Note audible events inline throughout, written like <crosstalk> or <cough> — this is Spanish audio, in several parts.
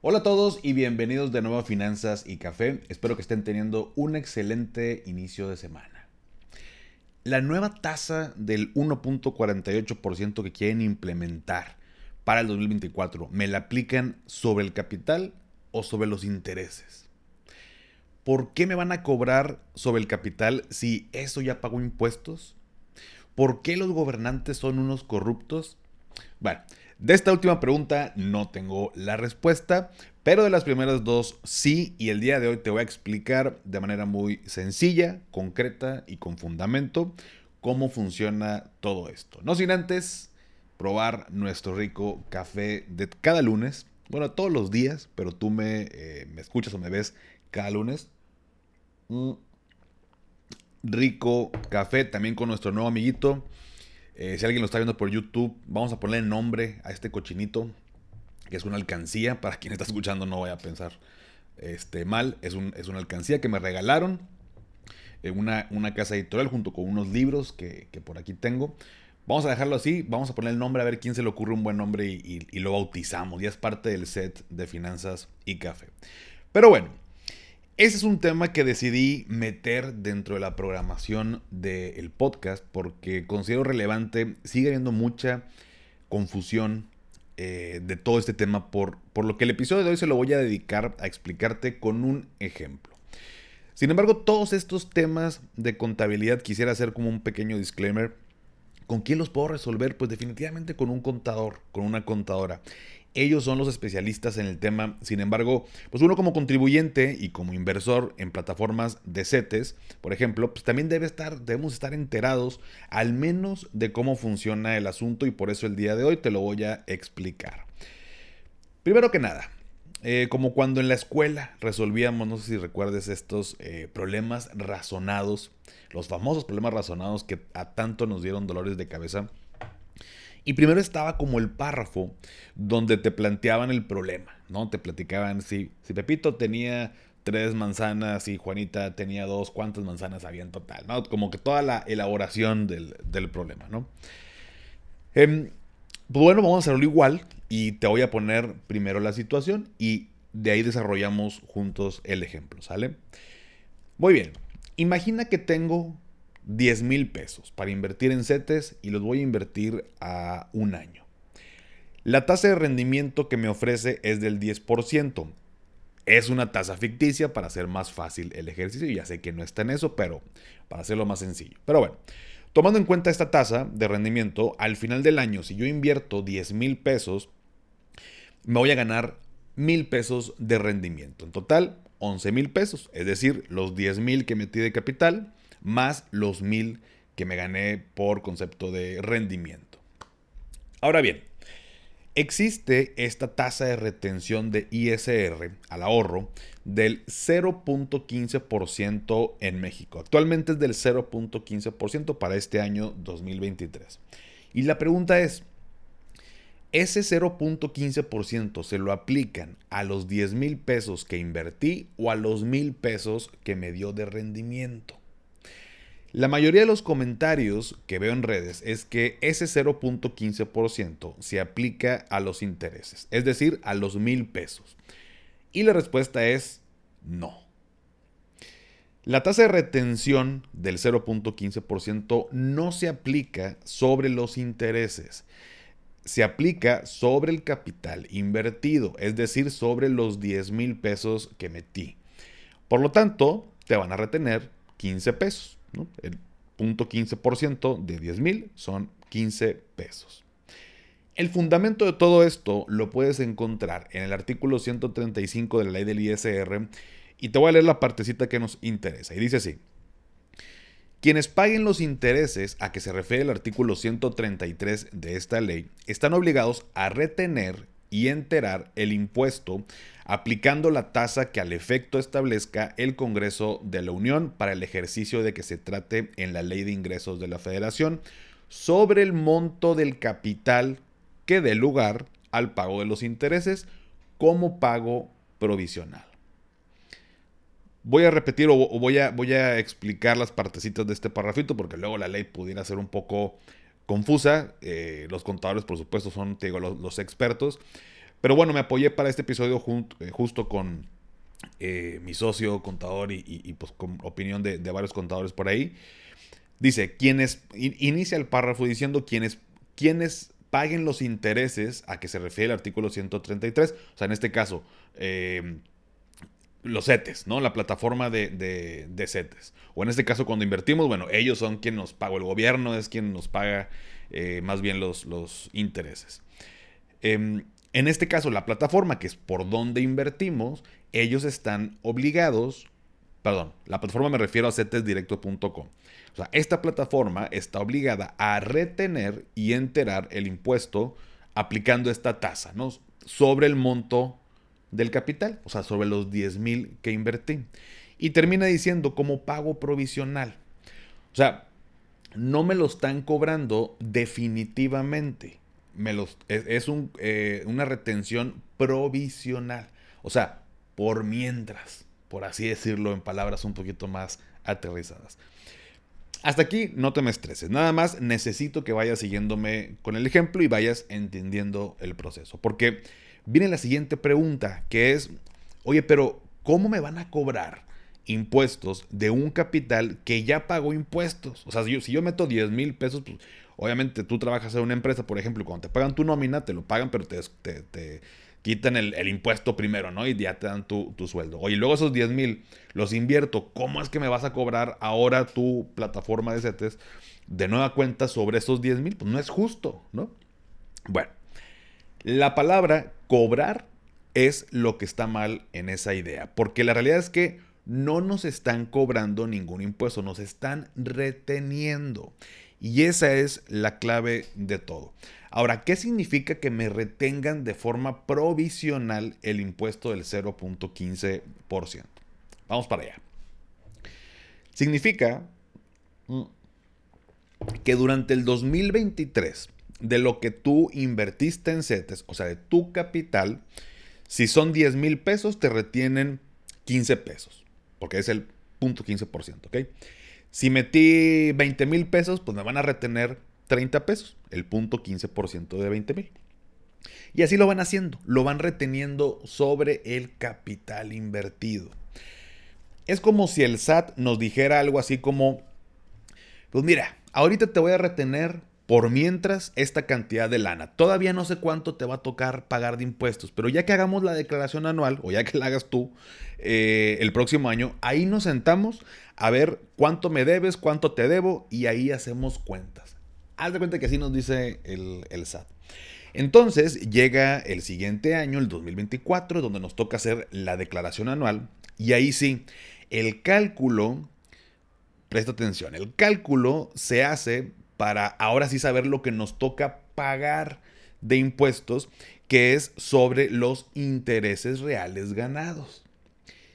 Hola a todos y bienvenidos de nuevo a Finanzas y Café. Espero que estén teniendo un excelente inicio de semana. La nueva tasa del 1.48% que quieren implementar para el 2024, ¿me la aplican sobre el capital o sobre los intereses? ¿Por qué me van a cobrar sobre el capital si eso ya pagó impuestos? ¿Por qué los gobernantes son unos corruptos? Bueno, de esta última pregunta no tengo la respuesta, pero de las primeras dos sí, y el día de hoy te voy a explicar de manera muy sencilla, concreta y con fundamento cómo funciona todo esto. No sin antes probar nuestro rico café de cada lunes, bueno, todos los días, pero tú me, eh, me escuchas o me ves cada lunes. Rico café, también con nuestro nuevo amiguito eh, si alguien lo está viendo por YouTube, vamos a ponerle nombre a este cochinito, que es una alcancía. <laughs> Para quien está escuchando, no vaya a pensar este, mal. Es, es una alcancía que me regalaron en una, una, casa editorial junto con unos libros que, por aquí tengo. Vamos a dejarlo así, vamos a poner el nombre a ver quién se le ocurre un buen nombre y, y lo bautizamos. Ya es parte del set de finanzas y café. Pero bueno, ese es un tema que decidí meter dentro de la programación del podcast porque considero relevante. Sigue habiendo mucha confusión eh, de todo este tema, por, por lo que el episodio de hoy se lo voy a dedicar a explicarte con un ejemplo. Sin embargo, todos estos temas de contabilidad quisiera hacer como un pequeño disclaimer. ¿Con quién los puedo resolver? Pues definitivamente con un contador, con una contadora. Ellos son los especialistas en el tema. Sin embargo, pues uno como contribuyente y como inversor en plataformas de CETES, por ejemplo, pues también debe estar, debemos estar enterados al menos de cómo funciona el asunto y por eso el día de hoy te lo voy a explicar. Primero que nada, eh, como cuando en la escuela resolvíamos, no sé si recuerdes estos eh, problemas razonados, los famosos problemas razonados que a tanto nos dieron dolores de cabeza y primero estaba como el párrafo donde te planteaban el problema, ¿no? Te platicaban si, si Pepito tenía tres manzanas y Juanita tenía dos, cuántas manzanas había en total, ¿no? Como que toda la elaboración del, problema, ¿no? Em, pues bueno, vamos a hacerlo igual y te voy a poner primero la situación y de ahí desarrollamos juntos el ejemplo, ¿sale? Muy bien, imagina que tengo 10 mil pesos para invertir en CETES y los voy a invertir a un año. La tasa de rendimiento que me ofrece es del 10%. Es una tasa ficticia para hacer más fácil el ejercicio. Ya sé que no está en eso, pero para hacerlo más sencillo. Pero bueno, tomando en cuenta esta tasa de rendimiento, al final del año, si yo invierto 10 mil pesos, me voy a ganar mil pesos de rendimiento. En total, 11 mil pesos. Es decir, los 10 mil que metí de capital más los mil que me gané por concepto de rendimiento. Ahora bien, existe esta tasa de retención de ISR al ahorro del 0.15% en México. Actualmente es del 0.15% para este año 2023. Y la pregunta es, ¿ese 0.15% se lo aplican a los 10 mil pesos que invertí o a los mil pesos que me dio de rendimiento? La mayoría de los comentarios que veo en redes es que ese 0.15% se aplica a los intereses, es decir, a los mil pesos. Y la respuesta es no. La tasa de retención del 0.15% no se aplica sobre los intereses. Se aplica sobre el capital invertido, es decir, sobre los 10 mil pesos que metí. Por lo tanto, te van a retener 15 pesos. El punto 15% de 10 mil son 15 pesos. El fundamento de todo esto lo puedes encontrar en el artículo 135 de la ley del ISR y te voy a leer la partecita que nos interesa. Y dice así. Quienes paguen los intereses a que se refiere el artículo 133 de esta ley están obligados a retener y enterar el impuesto aplicando la tasa que al efecto establezca el Congreso de la Unión para el ejercicio de que se trate en la Ley de Ingresos de la Federación sobre el monto del capital que dé lugar al pago de los intereses como pago provisional. Voy a repetir o voy a, voy a explicar las partecitas de este parrafito porque luego la ley pudiera ser un poco confusa. Eh, los contadores, por supuesto, son digo, los, expertos. Pero bueno, me apoyé para este episodio eh, justo con eh, mi socio contador y, pues con opinión de, varios contadores por ahí. Dice, quienes, inicia el párrafo diciendo quienes, quienes paguen los intereses a que se refiere el artículo 133, o sea, en este caso, los CETES, ¿no? La plataforma de, de, CETES. O en este caso, cuando invertimos, bueno, ellos son quien nos paga, el gobierno es quien nos paga eh, más bien los, los intereses. Em, en este caso, la plataforma, que es por donde invertimos, ellos están obligados, perdón, la plataforma me refiero a cetesdirecto.com. O sea, esta plataforma está obligada a retener y enterar el impuesto aplicando esta tasa, ¿no? Sobre el monto del capital, o sea, sobre los 10 mil que invertí. Y termina diciendo como pago provisional. O sea, no me lo están cobrando definitivamente. Me los, es, eh, una retención provisional. O sea, por mientras, por así decirlo en palabras un poquito más aterrizadas. Hasta aquí no te me estreses, nada más necesito que vayas siguiéndome con el ejemplo y vayas entendiendo el proceso. Porque viene la siguiente pregunta, que es, oye, pero ¿cómo me van a cobrar impuestos de un capital que ya pagó impuestos? O sea, si yo, meto 10 mil pesos, pues, obviamente tú trabajas en una empresa, por ejemplo, cuando te pagan tu nómina, te lo pagan, pero te, te, quitan el, impuesto primero, ¿no? Y ya te dan tu, tu sueldo. Oye, luego esos 10 mil los invierto, ¿cómo es que me vas a cobrar ahora tu plataforma de CETES de nueva cuenta sobre esos 10 mil? Pues no es justo, ¿no? Bueno, la palabra cobrar es lo que está mal en esa idea, porque la realidad es que no nos están cobrando ningún impuesto, nos están reteniendo. Y esa es la clave de todo. Ahora, ¿qué significa que me retengan de forma provisional el impuesto del 0.15%? Vamos para allá. Significa mm, que durante el 2023 de lo que tú invertiste en CETES, o sea, de tu capital, si son 10 mil pesos, te retienen 15 pesos, porque es el punto 15%, ¿ok? Si metí 20 mil pesos, pues me van a retener 30 pesos, el punto 15% de 20 mil. Y así lo van haciendo, lo van reteniendo sobre el capital invertido. Es como si el SAT nos dijera algo así como, pues mira, ahorita te voy a retener por mientras esta cantidad de lana. Todavía no sé cuánto te va a tocar pagar de impuestos, pero ya que hagamos la declaración anual o ya que la hagas tú eh, el próximo año, ahí nos sentamos a ver cuánto me debes, cuánto te debo y ahí hacemos cuentas. Haz de cuenta que así nos dice el, el SAT. Entonces llega el siguiente año, el 2024, donde nos toca hacer la declaración anual y ahí sí, el cálculo, presta atención, el cálculo se hace para ahora sí saber lo que nos toca pagar de impuestos, que es sobre los intereses reales ganados.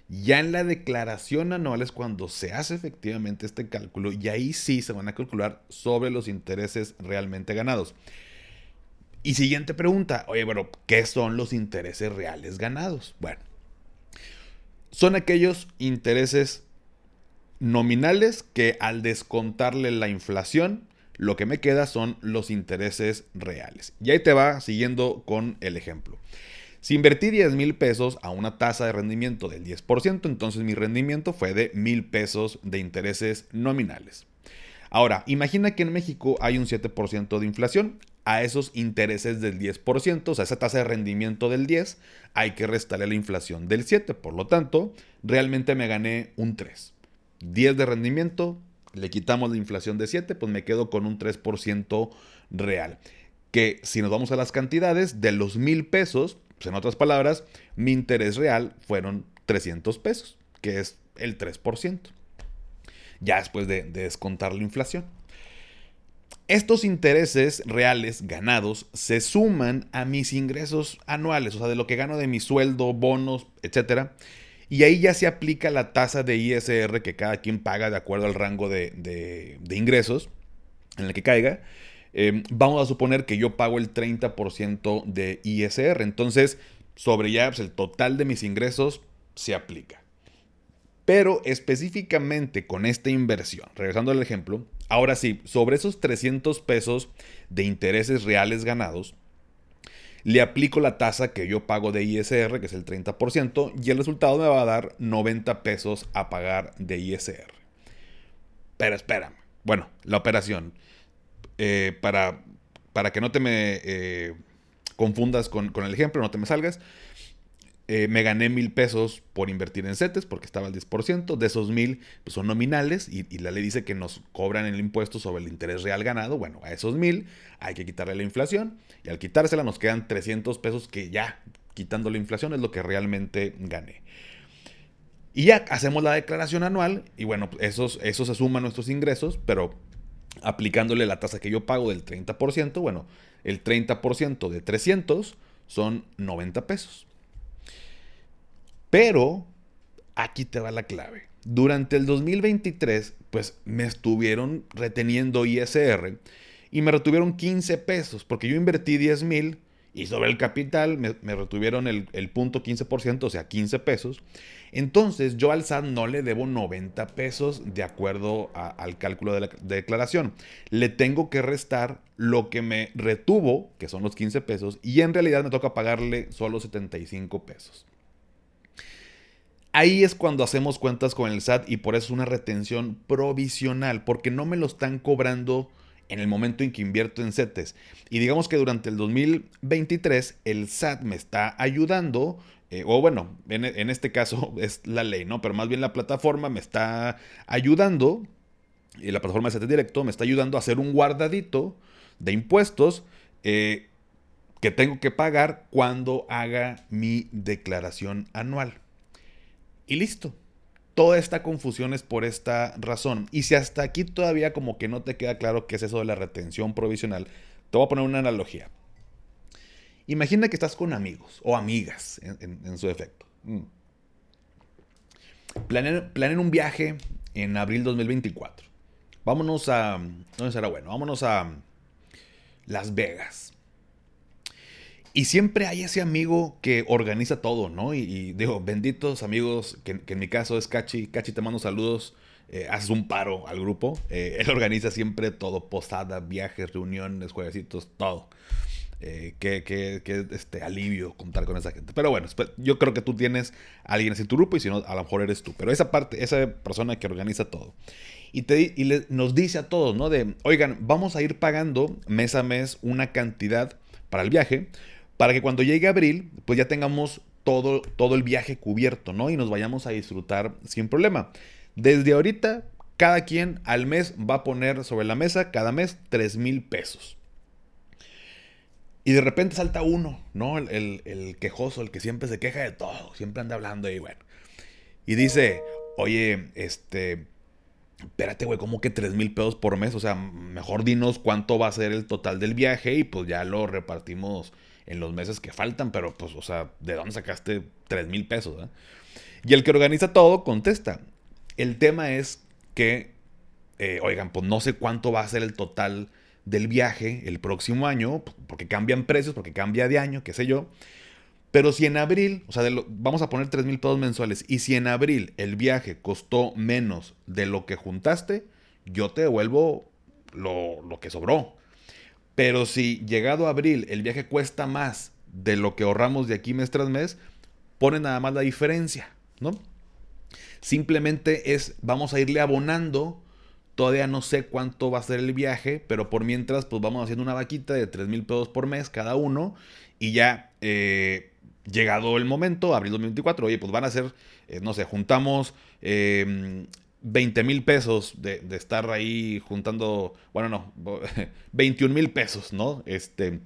Ya en la declaración anual es cuando se hace efectivamente este cálculo y ahí sí se van a calcular sobre los intereses realmente ganados. Y siguiente pregunta, oye, pero ¿qué son los intereses reales ganados? Bueno, son aquellos intereses nominales que al descontarle la inflación lo que me queda son los intereses reales. Y ahí te va siguiendo con el ejemplo. Si invertí 10 mil pesos a una tasa de rendimiento del 10%, entonces mi rendimiento fue de mil pesos de intereses nominales. Ahora, imagina que en México hay un 7% de inflación. A esos intereses del 10%, o sea, esa tasa de rendimiento del 10, hay que restarle la inflación del 7. Por lo tanto, realmente me gané un 3. 10 de rendimiento, le quitamos la inflación de 7, pues me quedo con un 3% real. Que si nos vamos a las cantidades, de los mil pesos, pues en otras palabras, mi interés real fueron 300 pesos, que es el 3%. Ya después de, descontar la inflación. Estos intereses reales ganados se suman a mis ingresos anuales, o sea, de lo que gano de mi sueldo, bonos, etc. Y ahí ya se aplica la tasa de ISR que cada quien paga de acuerdo al rango de, ingresos en el que caiga. Em, vamos a suponer que yo pago el 30% de ISR. Entonces, sobre ya pues, el total de mis ingresos se aplica. Pero específicamente con esta inversión, regresando al ejemplo, ahora sí, sobre esos 300 pesos de intereses reales ganados, le aplico la tasa que yo pago de ISR, que es el 30%, y el resultado me va a dar 90 pesos a pagar de ISR. Pero espérame. Bueno, la operación. Eh, para, para que no te me eh, confundas con, con, el ejemplo, no te me salgas. Eh, me gané mil pesos por invertir en CETES porque estaba al 10%. De esos mil pues son nominales y, la ley dice que nos cobran el impuesto sobre el interés real ganado. Bueno, a esos mil hay que quitarle la inflación y al quitársela nos quedan 300 pesos que ya quitando la inflación es lo que realmente gané. Y ya hacemos la declaración anual y bueno, esos, esos se suman nuestros ingresos, pero aplicándole la tasa que yo pago del 30%, bueno, el 30% de 300 son 90 pesos. Pero aquí te va la clave. Durante el 2023, pues me estuvieron reteniendo ISR y me retuvieron 15 pesos porque yo invertí 10 mil y sobre el capital me, retuvieron el, punto 15%, o sea, 15 pesos. Entonces yo al SAT no le debo 90 pesos de acuerdo al cálculo de la declaración. Le tengo que restar lo que me retuvo, que son los 15 pesos, y en realidad me toca pagarle solo 75 pesos. Ahí es cuando hacemos cuentas con el SAT y por eso es una retención provisional, porque no me lo están cobrando en el momento en que invierto en CETES. Y digamos que durante el 2023 el SAT me está ayudando, eh, o bueno, en, este caso <laughs> es la ley, ¿no? Pero más bien la plataforma me está ayudando, y la plataforma de CETES Directo me está ayudando a hacer un guardadito de impuestos. Eh, que tengo que pagar cuando haga mi declaración anual. Y listo. Toda esta confusión es por esta razón. Y si hasta aquí todavía como que no te queda claro qué es eso de la retención provisional, te voy a poner una analogía. Imagina que estás con amigos o amigas en, su defecto. Mm. Planen, un viaje en abril 2024. Vámonos a... ¿Dónde será bueno? Vámonos a Las Vegas. Y siempre hay ese amigo que organiza todo, ¿no? Y, digo, benditos amigos, que, en mi caso es Cachi. Cachi, te mando saludos. Eh, haces un paro al grupo. Eh, él organiza siempre todo: posada, viajes, reuniones, jueguecitos, todo. Eh, qué, este, alivio contar con esa gente. Pero bueno, yo creo que tú tienes a alguien así en tu grupo y si no, a lo mejor eres tú. Pero esa parte, esa persona que organiza todo. Y, te, y nos dice a todos, ¿no? De, oigan, vamos a ir pagando mes a mes una cantidad para el viaje para que cuando llegue abril, pues ya tengamos todo, todo el viaje cubierto, ¿no? Y nos vayamos a disfrutar sin problema. Desde ahorita, cada quien al mes va a poner sobre la mesa, cada mes, 3 mil pesos. Y de repente salta uno, ¿no? El, quejoso, el que siempre se queja de todo, siempre anda hablando y bueno. Y dice, oye, este, espérate, güey, ¿cómo que 3 mil pesos por mes? O sea, mejor dinos cuánto va a ser el total del viaje y pues ya lo repartimos en los meses que faltan, pero pues, o sea, ¿de dónde sacaste 3 mil pesos? Y el que organiza todo contesta. El tema es que, eh, oigan, pues no sé cuánto va a ser el total del viaje el próximo año, porque cambian precios, porque cambia de año, qué sé yo. Pero si en abril, o sea, vamos a poner 3 mil pesos mensuales, y si en abril el viaje costó menos de lo que juntaste, yo te devuelvo lo, lo que sobró. Pero si llegado abril el viaje cuesta más de lo que ahorramos de aquí mes tras mes, pone nada más la diferencia, ¿no? Simplemente es, vamos a irle abonando. Todavía no sé cuánto va a ser el viaje, pero por mientras, pues vamos haciendo una vaquita de 3 mil pesos por mes cada uno. Y ya, eh, llegado el momento, abril 2024, oye, pues van a ser, eh, no sé, juntamos eh, 20 mil pesos de, estar ahí juntando, bueno, no, <laughs> 21 mil pesos, ¿no? Este,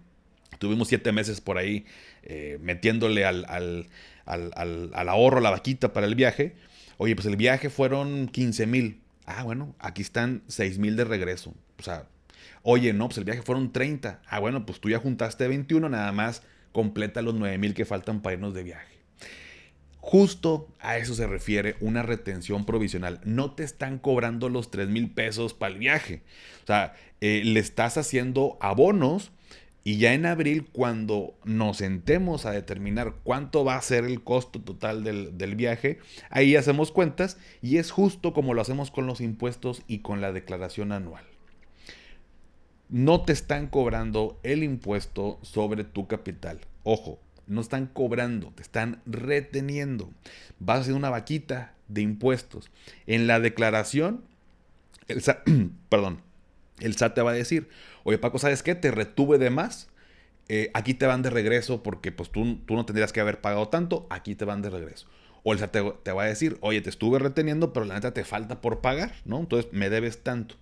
tuvimos siete meses por ahí eh, metiéndole al, al, al, al, ahorro, la vaquita para el viaje. Oye, pues el viaje fueron 15 mil. Ah, bueno, aquí están 6 mil de regreso. O sea, Oye, no, pues el viaje fueron 30. Ah, bueno, pues tú ya juntaste 21, nada más completa los 9 mil que faltan para irnos de viaje. Justo a eso se refiere una retención provisional. No te están cobrando los 3 mil pesos para el viaje. O sea, eh, le estás haciendo abonos y ya en abril, cuando nos sentemos a determinar cuánto va a ser el costo total del, del, viaje, ahí hacemos cuentas y es justo como lo hacemos con los impuestos y con la declaración anual. No te están cobrando el impuesto sobre tu capital. Ojo, no están cobrando, te están reteniendo. Vas a hacer una vaquita de impuestos. En la declaración, el SAT, <clears throat> perdón, el SAT te va a decir, oye Paco, ¿sabes qué? Te retuve de más. Eh, aquí te van de regreso porque pues tú, tú, no tendrías que haber pagado tanto, aquí te van de regreso. O el SAT te, te, va a decir, oye, te estuve reteniendo, pero la neta te falta por pagar, ¿no? Entonces me debes tanto.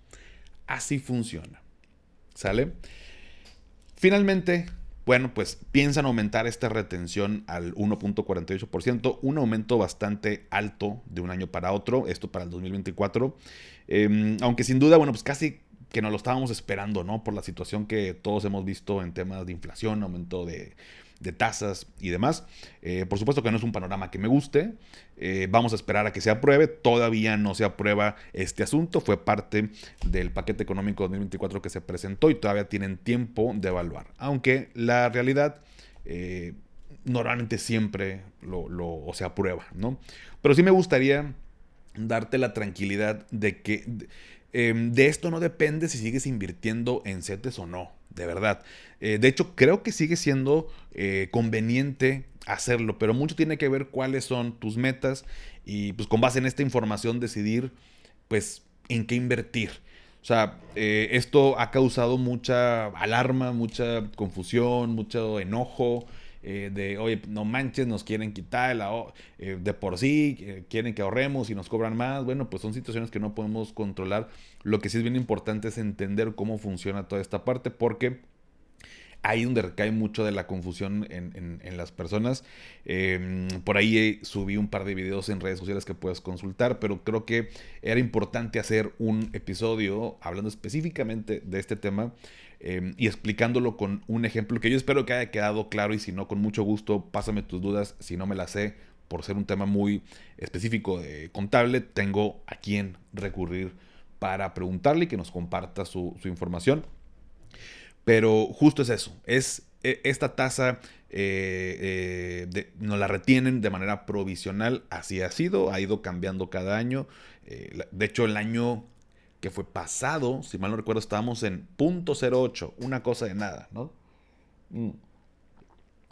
Así funciona. ¿Sale? Finalmente, bueno, pues piensan aumentar esta retención al 1.48%, un aumento bastante alto de un año para otro, esto para el 2024. Eh, aunque sin duda, bueno, pues casi que nos lo estábamos esperando, ¿no? Por la situación que todos hemos visto en temas de inflación, aumento de, de tasas y demás. Eh, por supuesto que no es un panorama que me guste. Eh, vamos a esperar a que se apruebe. Todavía no se aprueba este asunto. Fue parte del paquete económico 2024 que se presentó y todavía tienen tiempo de evaluar. Aunque la realidad eh, normalmente siempre lo, se aprueba, ¿no? Pero sí me gustaría darte la tranquilidad de que em, de esto no depende si sigues invirtiendo en CETES o no de verdad. Eh, de hecho, creo que sigue siendo eh, conveniente hacerlo, pero mucho tiene que ver cuáles son tus metas y pues con base en esta información decidir pues en qué invertir. O sea, eh, esto ha causado mucha alarma, mucha confusión, mucho enojo. De, oye, no manches, nos quieren quitar de por sí, quieren que ahorremos y nos cobran más. Bueno, pues son situaciones que no podemos controlar. Lo que sí es bien importante es entender cómo funciona toda esta parte, porque ahí donde recae mucho de la confusión en, las personas. Em, por ahí subí un par de videos en redes sociales que puedes consultar, pero creo que era importante hacer un episodio hablando específicamente de este tema em, y explicándolo con un ejemplo que yo espero que haya quedado claro y si no, con mucho gusto, pásame tus dudas. Si no me las sé, por ser un tema muy específico de contable, tengo a quién recurrir para preguntarle y que nos comparta su, información. Pero justo es eso, es e, esta tasa eh, eh, nos la retienen de manera provisional, así ha sido, ha ido cambiando cada año. Eh, de hecho, el año que fue pasado, si mal no recuerdo, estábamos en .08, una cosa de nada, ¿no? Mm.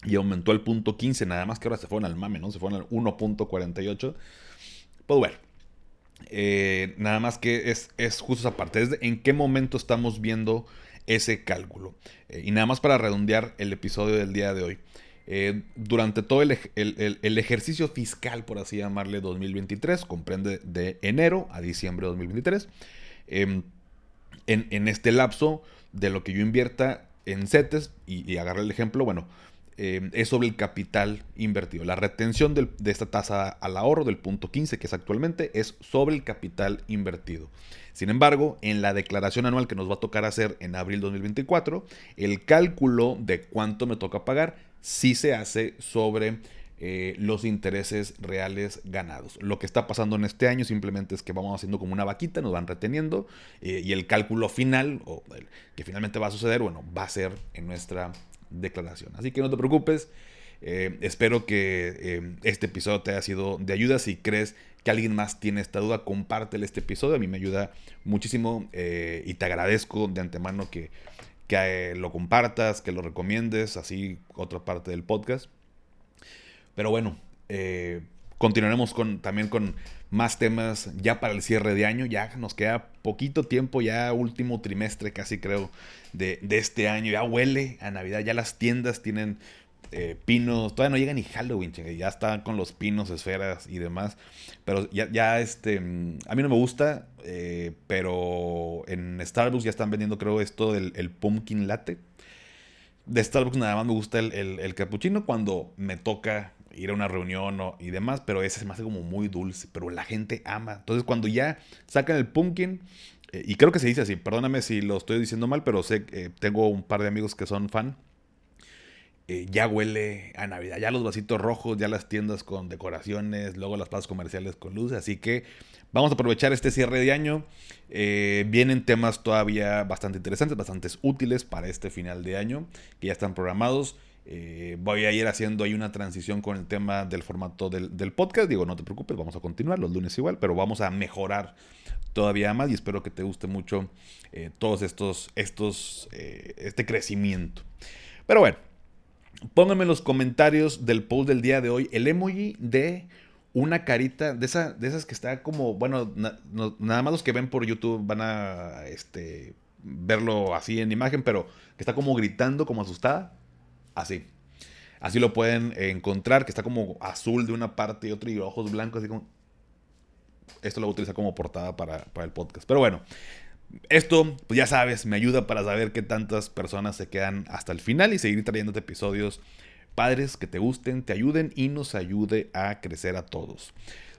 Y aumentó el punto 15, nada más que ahora se fueron al mame, ¿no? Se fueron al 1.48. Pues bueno, nada más que es, es justo esa parte, en qué momento estamos viendo ese cálculo. Eh, y nada más para redondear el episodio del día de hoy. Eh, durante todo el, ejercicio fiscal, por así llamarle, 2023, comprende de enero a diciembre de 2023. Em, en, este lapso de lo que yo invierta en CETES, y, y el ejemplo, bueno, em, es sobre el capital invertido. La retención de esta tasa al ahorro del punto 15, que es actualmente, es sobre el capital invertido. Sin embargo, en la declaración anual que nos va a tocar hacer en abril 2024, el cálculo de cuánto me toca pagar sí se hace sobre eh, los intereses reales ganados. Lo que está pasando en este año simplemente es que vamos haciendo como una vaquita, nos van reteniendo eh, y el cálculo final, o el, que finalmente va a suceder, bueno, va a ser en nuestra declaración. Así que no te preocupes. Eh, espero que este episodio te haya sido de ayuda. Si crees que alguien más tiene esta duda, compártele este episodio. A mí me ayuda muchísimo y te agradezco de antemano que, que lo compartas, que lo recomiendes, así otra parte del podcast. Pero bueno, eh, continuaremos con, también con más temas ya para el cierre de año. Ya nos queda poquito tiempo, ya último trimestre casi creo de, de este año. Ya huele a Navidad, ya las tiendas tienen eh, pinos, todavía no llega ni Halloween, ya están con los pinos, esferas y demás. Pero ya, ya este, mm, a mí no me gusta, eh, pero en Starbucks ya están vendiendo, creo, esto del el pumpkin latte. De Starbucks nada más me gusta el, el, cappuccino cuando me toca ir a una reunión y demás, pero ese se me hace como muy dulce, pero la gente ama. Entonces cuando ya sacan el pumpkin, Eh, y creo que se dice así, perdóname si lo estoy diciendo mal, pero sé que tengo un par de amigos que son fan. Eh, ya huele a Navidad, ya los vasitos rojos, ya las tiendas con decoraciones, luego las plazas comerciales con luces, así que vamos a aprovechar este cierre de año. Eh, vienen temas todavía bastante interesantes, bastante útiles para este final de año, que ya están programados. Eh, voy a ir haciendo ahí una transición con el tema del formato del, podcast. Digo, no te preocupes, vamos a continuar los lunes igual, pero vamos a mejorar todavía más y espero que te guste mucho eh, todos estos, estos, eh, este crecimiento. Pero bueno, pónganme en los comentarios del post del día de hoy el emoji de una carita de, esa, de esas que está como, bueno, nada más los que ven por YouTube van a este, verlo así en imagen, pero que está como gritando, como asustada Así. Así lo pueden encontrar, que está como azul de una parte y otra y ojos blancos, así como... Esto lo voy a utilizar como portada para, el podcast. Pero bueno, esto, pues ya sabes, me ayuda para saber qué tantas personas se quedan hasta el final y seguir trayéndote episodios padres que te gusten, te ayuden y nos ayude a crecer a todos.